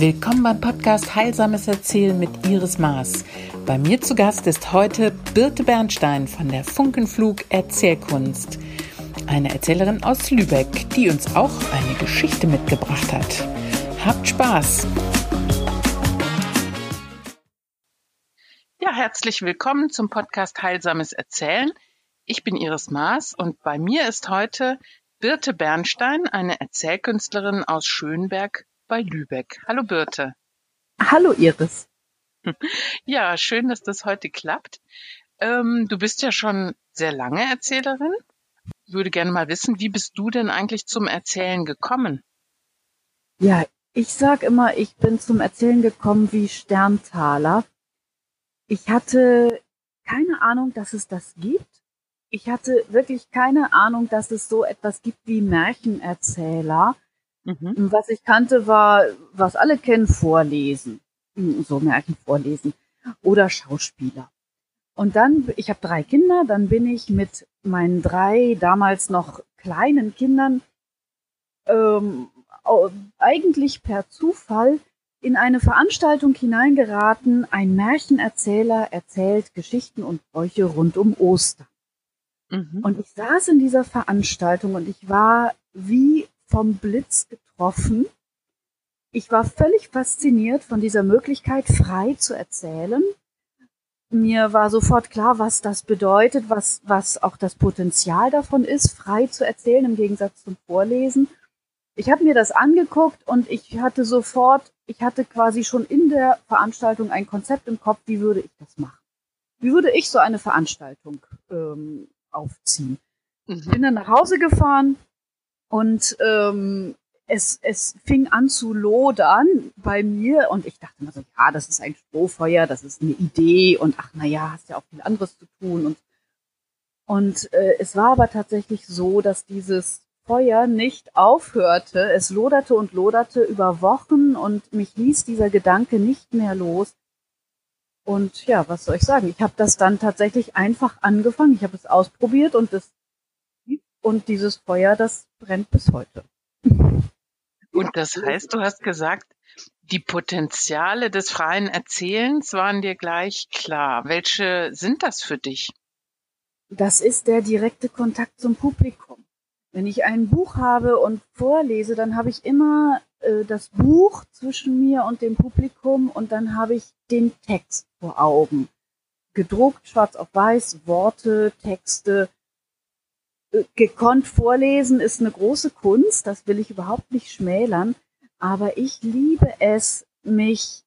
Willkommen beim Podcast Heilsames Erzählen mit Iris Maas. Bei mir zu Gast ist heute Birte Bernstein von der Funkenflug Erzählkunst. Eine Erzählerin aus Lübeck, die uns auch eine Geschichte mitgebracht hat. Habt Spaß! Ja, herzlich willkommen zum Podcast Heilsames Erzählen. Ich bin Iris Maas und bei mir ist heute Birte Bernstein, eine Erzählkünstlerin aus Schönberg bei Lübeck. Hallo Birte. Hallo Iris. Ja, schön, dass das heute klappt. Ähm, du bist ja schon sehr lange Erzählerin. Ich würde gerne mal wissen, wie bist du denn eigentlich zum Erzählen gekommen? Ja, ich sag immer, ich bin zum Erzählen gekommen wie Sterntaler. Ich hatte keine Ahnung, dass es das gibt. Ich hatte wirklich keine Ahnung, dass es so etwas gibt wie Märchenerzähler. Mhm. Was ich kannte, war, was alle kennen, Vorlesen. So Märchen vorlesen. Oder Schauspieler. Und dann, ich habe drei Kinder, dann bin ich mit meinen drei damals noch kleinen Kindern ähm, eigentlich per Zufall in eine Veranstaltung hineingeraten. Ein Märchenerzähler erzählt Geschichten und Bräuche rund um Ostern. Mhm. Und ich saß in dieser Veranstaltung und ich war wie vom Blitz getroffen. Ich war völlig fasziniert von dieser Möglichkeit, frei zu erzählen. Mir war sofort klar, was das bedeutet, was, was auch das Potenzial davon ist, frei zu erzählen im Gegensatz zum Vorlesen. Ich habe mir das angeguckt und ich hatte sofort, ich hatte quasi schon in der Veranstaltung ein Konzept im Kopf, wie würde ich das machen? Wie würde ich so eine Veranstaltung ähm, aufziehen? Mhm. Bin dann nach Hause gefahren, und ähm, es, es fing an zu lodern bei mir und ich dachte mir so, ja, das ist ein Strohfeuer, das ist eine Idee und ach na ja, hast ja auch viel anderes zu tun und und äh, es war aber tatsächlich so, dass dieses Feuer nicht aufhörte. Es loderte und loderte über Wochen und mich ließ dieser Gedanke nicht mehr los. Und ja, was soll ich sagen? Ich habe das dann tatsächlich einfach angefangen. Ich habe es ausprobiert und es und dieses Feuer, das brennt bis heute. Und das heißt, du hast gesagt, die Potenziale des freien Erzählens waren dir gleich klar. Welche sind das für dich? Das ist der direkte Kontakt zum Publikum. Wenn ich ein Buch habe und vorlese, dann habe ich immer äh, das Buch zwischen mir und dem Publikum und dann habe ich den Text vor Augen. Gedruckt, schwarz auf weiß, Worte, Texte, gekonnt vorlesen ist eine große Kunst, das will ich überhaupt nicht schmälern, aber ich liebe es, mich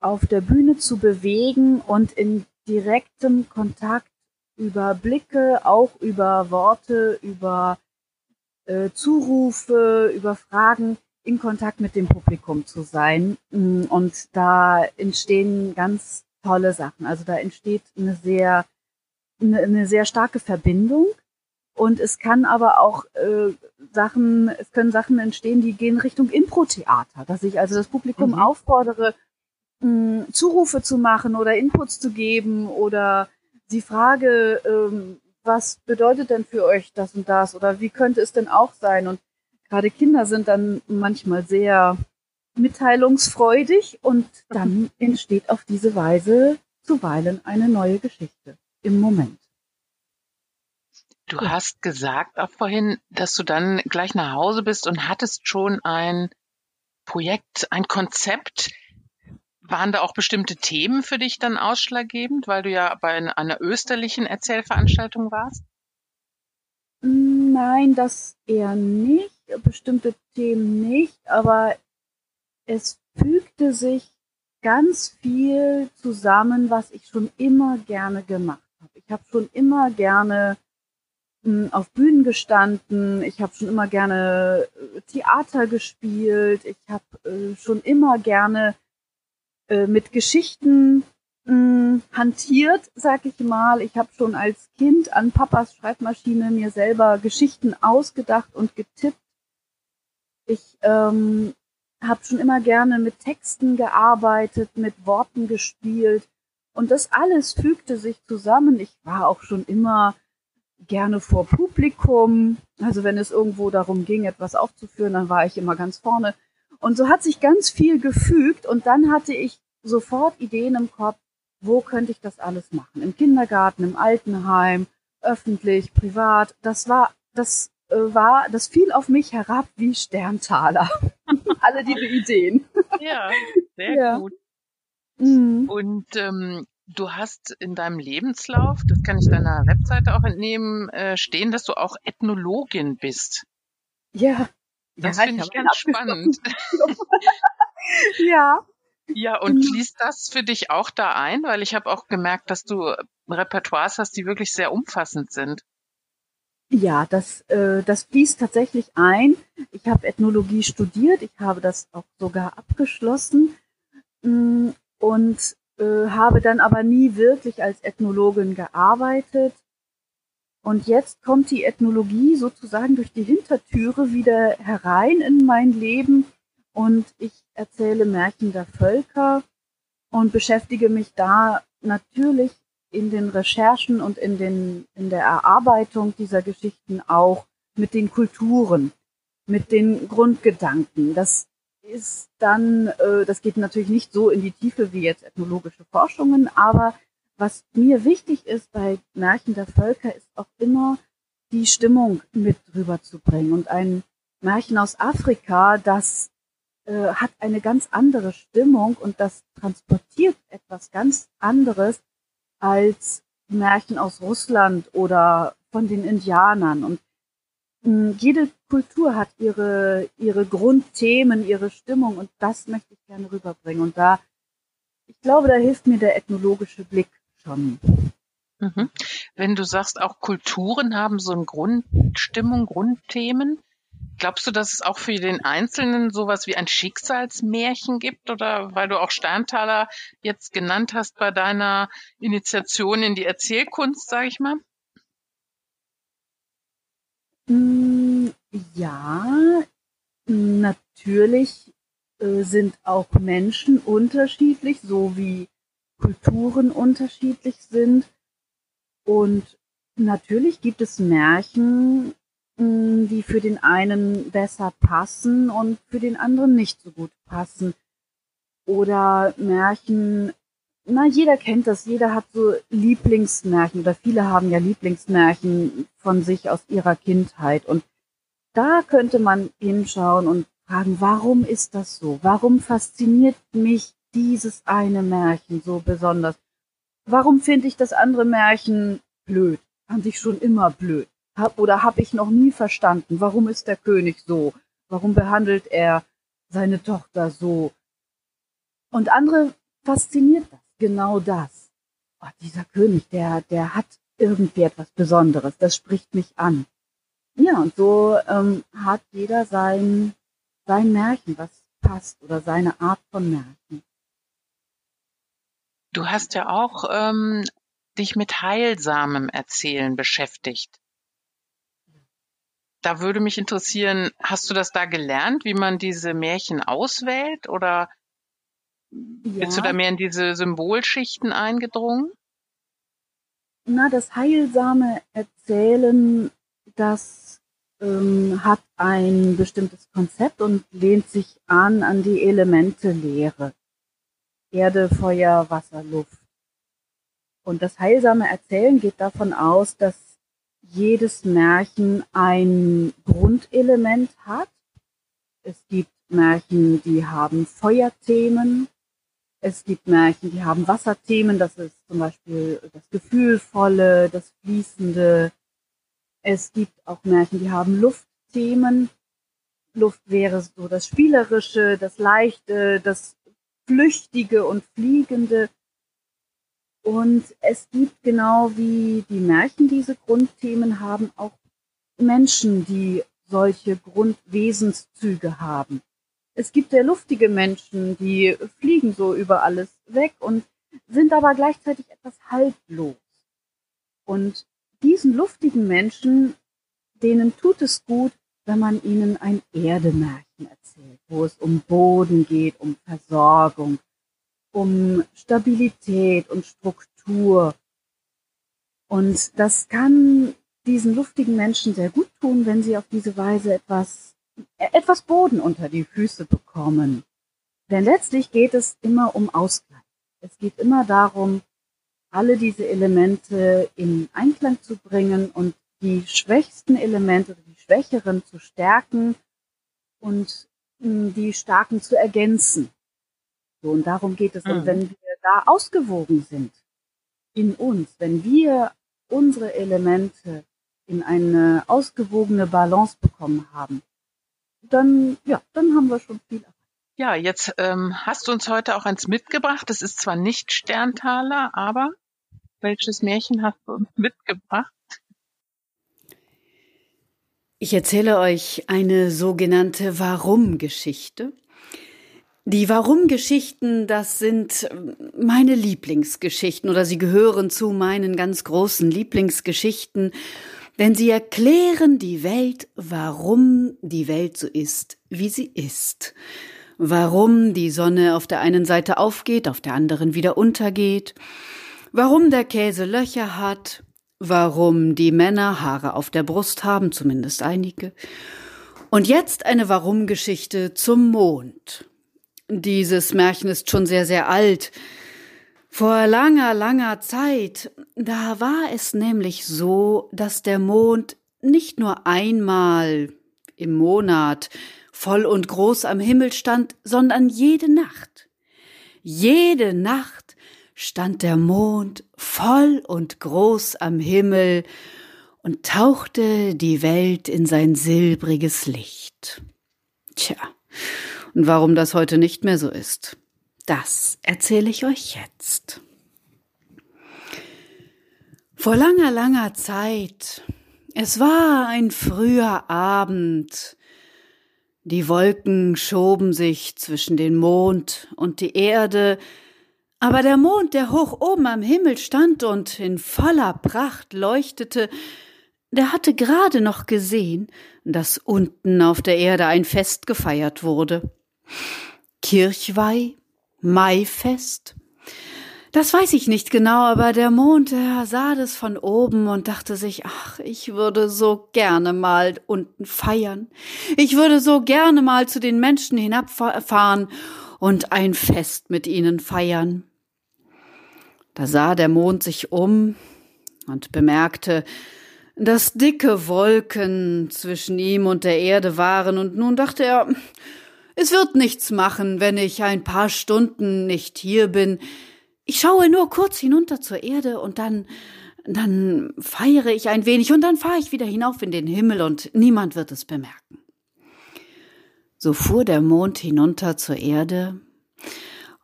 auf der Bühne zu bewegen und in direktem Kontakt über Blicke, auch über Worte, über äh, Zurufe, über Fragen in Kontakt mit dem Publikum zu sein. Mm, und da entstehen ganz tolle Sachen. Also da entsteht eine sehr, eine, eine sehr starke Verbindung und es kann aber auch äh, Sachen, es können Sachen entstehen, die gehen Richtung Impro-Theater, dass ich also das Publikum mhm. auffordere, mh, Zurufe zu machen oder Inputs zu geben oder die Frage, ähm, was bedeutet denn für euch das und das oder wie könnte es denn auch sein? Und gerade Kinder sind dann manchmal sehr mitteilungsfreudig und dann entsteht auf diese Weise zuweilen eine neue Geschichte im Moment. Du hast gesagt auch vorhin, dass du dann gleich nach Hause bist und hattest schon ein Projekt, ein Konzept. Waren da auch bestimmte Themen für dich dann ausschlaggebend, weil du ja bei einer österlichen Erzählveranstaltung warst? Nein, das eher nicht. Bestimmte Themen nicht, aber es fügte sich ganz viel zusammen, was ich schon immer gerne gemacht habe. Ich habe schon immer gerne auf Bühnen gestanden, ich habe schon immer gerne äh, Theater gespielt, ich habe äh, schon immer gerne äh, mit Geschichten mh, hantiert, sag ich mal. Ich habe schon als Kind an Papas Schreibmaschine mir selber Geschichten ausgedacht und getippt. Ich ähm, habe schon immer gerne mit Texten gearbeitet, mit Worten gespielt und das alles fügte sich zusammen. Ich war auch schon immer gerne vor Publikum. Also wenn es irgendwo darum ging, etwas aufzuführen, dann war ich immer ganz vorne. Und so hat sich ganz viel gefügt und dann hatte ich sofort Ideen im Kopf, wo könnte ich das alles machen? Im Kindergarten, im Altenheim, öffentlich, privat. Das war, das äh, war, das fiel auf mich herab wie Sterntaler. Alle diese Ideen. Ja, sehr ja. gut. Mhm. Und ähm, du hast in deinem Lebenslauf, das kann ich deiner Webseite auch entnehmen, äh, stehen, dass du auch Ethnologin bist. Ja. Das ja, finde ich ganz spannend. ja. Ja, und mhm. fließt das für dich auch da ein? Weil ich habe auch gemerkt, dass du Repertoires hast, die wirklich sehr umfassend sind. Ja, das, äh, das fließt tatsächlich ein. Ich habe Ethnologie studiert, ich habe das auch sogar abgeschlossen mm, und äh, habe dann aber nie wirklich als Ethnologin gearbeitet. Und jetzt kommt die Ethnologie sozusagen durch die Hintertüre wieder herein in mein Leben und ich erzähle Märchen der Völker und beschäftige mich da natürlich in den Recherchen und in, den, in der Erarbeitung dieser Geschichten auch mit den Kulturen, mit den Grundgedanken. Das ist dann, äh, das geht natürlich nicht so in die Tiefe wie jetzt ethnologische Forschungen, aber was mir wichtig ist bei Märchen der Völker, ist auch immer die Stimmung mit rüberzubringen. Und ein Märchen aus Afrika, das äh, hat eine ganz andere Stimmung und das transportiert etwas ganz anderes als Märchen aus Russland oder von den Indianern. Und mh, jede Kultur hat ihre, ihre Grundthemen, ihre Stimmung und das möchte ich gerne rüberbringen. Und da, ich glaube, da hilft mir der ethnologische Blick schon. Mhm. Wenn du sagst, auch Kulturen haben so eine Grundstimmung, Grundthemen, Glaubst du, dass es auch für den Einzelnen sowas wie ein Schicksalsmärchen gibt? Oder weil du auch Sterntaler jetzt genannt hast bei deiner Initiation in die Erzählkunst, sage ich mal? Mm, ja, natürlich äh, sind auch Menschen unterschiedlich, so wie Kulturen unterschiedlich sind. Und natürlich gibt es Märchen, die für den einen besser passen und für den anderen nicht so gut passen. Oder Märchen, na, jeder kennt das, jeder hat so Lieblingsmärchen oder viele haben ja Lieblingsmärchen von sich aus ihrer Kindheit. Und da könnte man hinschauen und fragen, warum ist das so? Warum fasziniert mich dieses eine Märchen so besonders? Warum finde ich das andere Märchen blöd? Fand ich schon immer blöd hab, oder habe ich noch nie verstanden, warum ist der König so? Warum behandelt er seine Tochter so? Und andere fasziniert das, genau das. Oh, dieser König, der, der hat irgendwie etwas Besonderes, das spricht mich an. Ja, und so ähm, hat jeder sein, sein Märchen, was passt, oder seine Art von Märchen. Du hast ja auch ähm, dich mit heilsamem Erzählen beschäftigt da würde mich interessieren, hast du das da gelernt, wie man diese Märchen auswählt oder ja. bist du da mehr in diese Symbolschichten eingedrungen? Na, das heilsame Erzählen, das ähm, hat ein bestimmtes Konzept und lehnt sich an an die Elemente-Lehre. Erde, Feuer, Wasser, Luft. Und das heilsame Erzählen geht davon aus, dass jedes Märchen ein Grundelement hat. Es gibt Märchen, die haben Feuerthemen. Es gibt Märchen, die haben Wasserthemen. Das ist zum Beispiel das Gefühlvolle, das Fließende. Es gibt auch Märchen, die haben Luftthemen. Luft wäre so das Spielerische, das Leichte, das Flüchtige und Fliegende. Und es gibt genau wie die Märchen diese Grundthemen haben, auch Menschen, die solche Grundwesenszüge haben. Es gibt sehr luftige Menschen, die fliegen so über alles weg und sind aber gleichzeitig etwas haltlos. Und diesen luftigen Menschen, denen tut es gut, wenn man ihnen ein Erdemärchen erzählt, wo es um Boden geht, um Versorgung, um Stabilität und Struktur. Und das kann diesen luftigen Menschen sehr gut tun, wenn sie auf diese Weise etwas etwas Boden unter die Füße bekommen. Denn letztlich geht es immer um Ausgleich. Es geht immer darum, alle diese Elemente in Einklang zu bringen und die schwächsten Elemente, die schwächeren zu stärken und hm, die starken zu ergänzen. So, und darum geht es. Mhm. Und wenn wir da ausgewogen sind in uns, wenn wir unsere Elemente in eine ausgewogene Balance bekommen haben, dann, ja, dann haben wir schon viel erreicht. Ja, jetzt ähm, hast du uns heute auch eins mitgebracht. Das ist zwar nicht Sterntaler, aber welches Märchen hast du uns mitgebracht? Ich erzähle euch eine sogenannte Warum-Geschichte. Die Warum-Geschichten, das sind meine Lieblingsgeschichten oder sie gehören zu meinen ganz großen Lieblingsgeschichten, denn sie erklären die Welt, warum die Welt so ist, wie sie ist warum die Sonne auf der einen Seite aufgeht, auf der anderen wieder untergeht, warum der Käse Löcher hat, warum die Männer Haare auf der Brust haben, zumindest einige. Und jetzt eine Warum-Geschichte zum Mond. Dieses Märchen ist schon sehr, sehr alt. Vor langer, langer Zeit, da war es nämlich so, dass der Mond nicht nur einmal im Monat voll und groß am Himmel stand, sondern jede Nacht. Jede Nacht stand der Mond voll und groß am Himmel und tauchte die Welt in sein silbriges Licht. Tja, und warum das heute nicht mehr so ist, das erzähle ich euch jetzt. Vor langer, langer Zeit, es war ein früher Abend, die Wolken schoben sich zwischen den Mond und die Erde, aber der Mond, der hoch oben am Himmel stand und in voller Pracht leuchtete, der hatte gerade noch gesehen, dass unten auf der Erde ein Fest gefeiert wurde. Kirchweih, Maifest, das weiß ich nicht genau, aber der Mond, der sah das von oben und dachte sich, ach, ich würde so gerne mal unten feiern. Ich würde so gerne mal zu den Menschen hinabfahren und ein Fest mit ihnen feiern. Da sah der Mond sich um und bemerkte, dass dicke Wolken zwischen ihm und der Erde waren, und nun dachte er, es wird nichts machen, wenn ich ein paar Stunden nicht hier bin, ich schaue nur kurz hinunter zur Erde und dann, dann feiere ich ein wenig und dann fahre ich wieder hinauf in den Himmel und niemand wird es bemerken. So fuhr der Mond hinunter zur Erde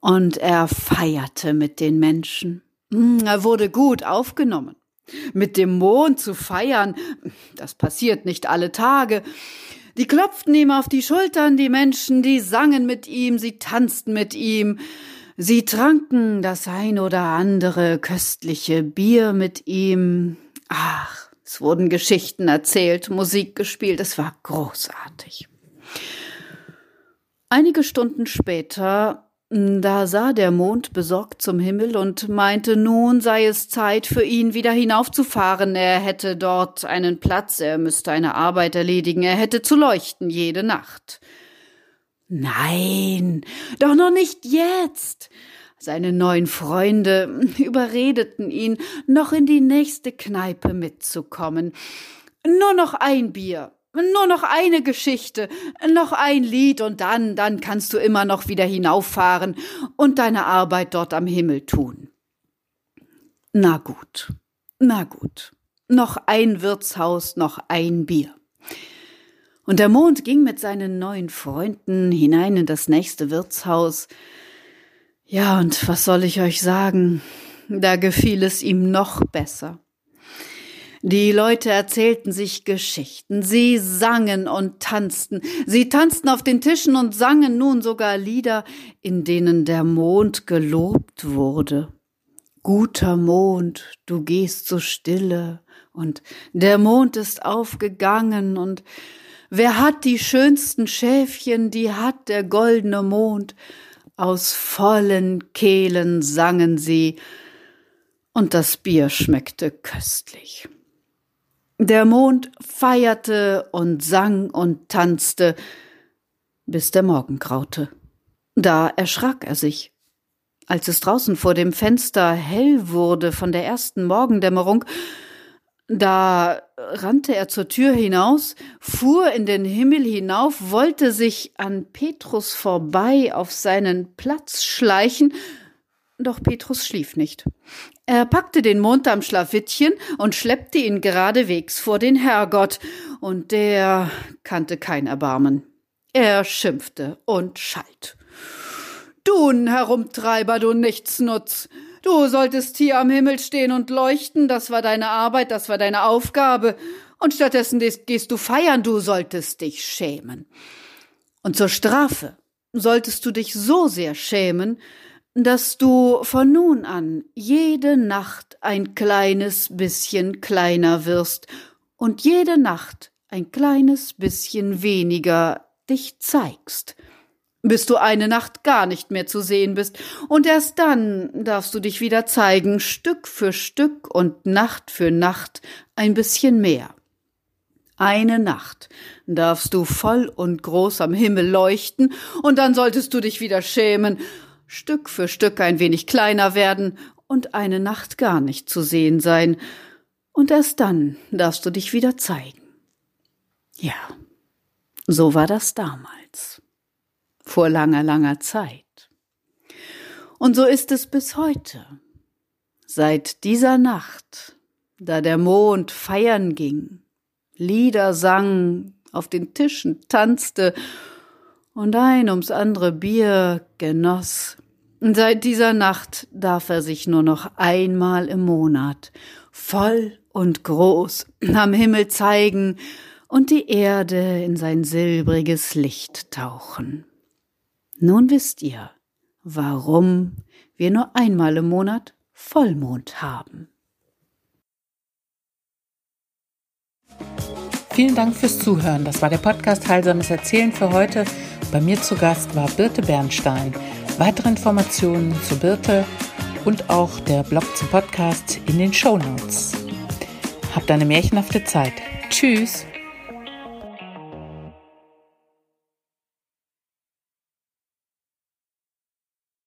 und er feierte mit den Menschen. Hm, er wurde gut aufgenommen. Mit dem Mond zu feiern, das passiert nicht alle Tage. Die klopften ihm auf die Schultern, die Menschen, die sangen mit ihm, sie tanzten mit ihm, Sie tranken das ein oder andere köstliche Bier mit ihm. Ach, es wurden Geschichten erzählt, Musik gespielt, es war großartig. Einige Stunden später, da sah der Mond besorgt zum Himmel und meinte, nun sei es Zeit für ihn wieder hinaufzufahren. Er hätte dort einen Platz, er müsste eine Arbeit erledigen, er hätte zu leuchten jede Nacht. Nein, doch noch nicht jetzt. Seine neuen Freunde überredeten ihn, noch in die nächste Kneipe mitzukommen. Nur noch ein Bier, nur noch eine Geschichte, noch ein Lied und dann, dann kannst du immer noch wieder hinauffahren und deine Arbeit dort am Himmel tun. Na gut, na gut. Noch ein Wirtshaus, noch ein Bier. Und der Mond ging mit seinen neuen Freunden hinein in das nächste Wirtshaus. Ja, und was soll ich euch sagen? Da gefiel es ihm noch besser. Die Leute erzählten sich Geschichten, sie sangen und tanzten, sie tanzten auf den Tischen und sangen nun sogar Lieder, in denen der Mond gelobt wurde. Guter Mond, du gehst so stille, und der Mond ist aufgegangen, und Wer hat die schönsten Schäfchen, die hat der goldene Mond. Aus vollen Kehlen sangen sie, und das Bier schmeckte köstlich. Der Mond feierte und sang und tanzte, bis der Morgen graute. Da erschrak er sich. Als es draußen vor dem Fenster hell wurde von der ersten Morgendämmerung, da rannte er zur Tür hinaus, fuhr in den Himmel hinauf, wollte sich an Petrus vorbei auf seinen Platz schleichen, doch Petrus schlief nicht. Er packte den Mond am Schlafittchen und schleppte ihn geradewegs vor den Herrgott, und der kannte kein Erbarmen. Er schimpfte und schalt. Du Herumtreiber, du Nichtsnutz! Du solltest hier am Himmel stehen und leuchten, das war deine Arbeit, das war deine Aufgabe, und stattdessen gehst du feiern, du solltest dich schämen. Und zur Strafe solltest du dich so sehr schämen, dass du von nun an jede Nacht ein kleines bisschen kleiner wirst und jede Nacht ein kleines bisschen weniger dich zeigst bis du eine Nacht gar nicht mehr zu sehen bist, und erst dann darfst du dich wieder zeigen, Stück für Stück und Nacht für Nacht ein bisschen mehr. Eine Nacht darfst du voll und groß am Himmel leuchten, und dann solltest du dich wieder schämen, Stück für Stück ein wenig kleiner werden und eine Nacht gar nicht zu sehen sein, und erst dann darfst du dich wieder zeigen. Ja, so war das damals vor langer, langer Zeit. Und so ist es bis heute. Seit dieser Nacht, da der Mond feiern ging, Lieder sang, auf den Tischen tanzte und ein ums andere Bier genoss, seit dieser Nacht darf er sich nur noch einmal im Monat voll und groß am Himmel zeigen und die Erde in sein silbriges Licht tauchen. Nun wisst ihr, warum wir nur einmal im Monat Vollmond haben. Vielen Dank fürs Zuhören. Das war der Podcast Heilsames Erzählen für heute. Bei mir zu Gast war Birte Bernstein. Weitere Informationen zu Birte und auch der Blog zum Podcast in den Show Notes. Habt eine märchenhafte Zeit. Tschüss.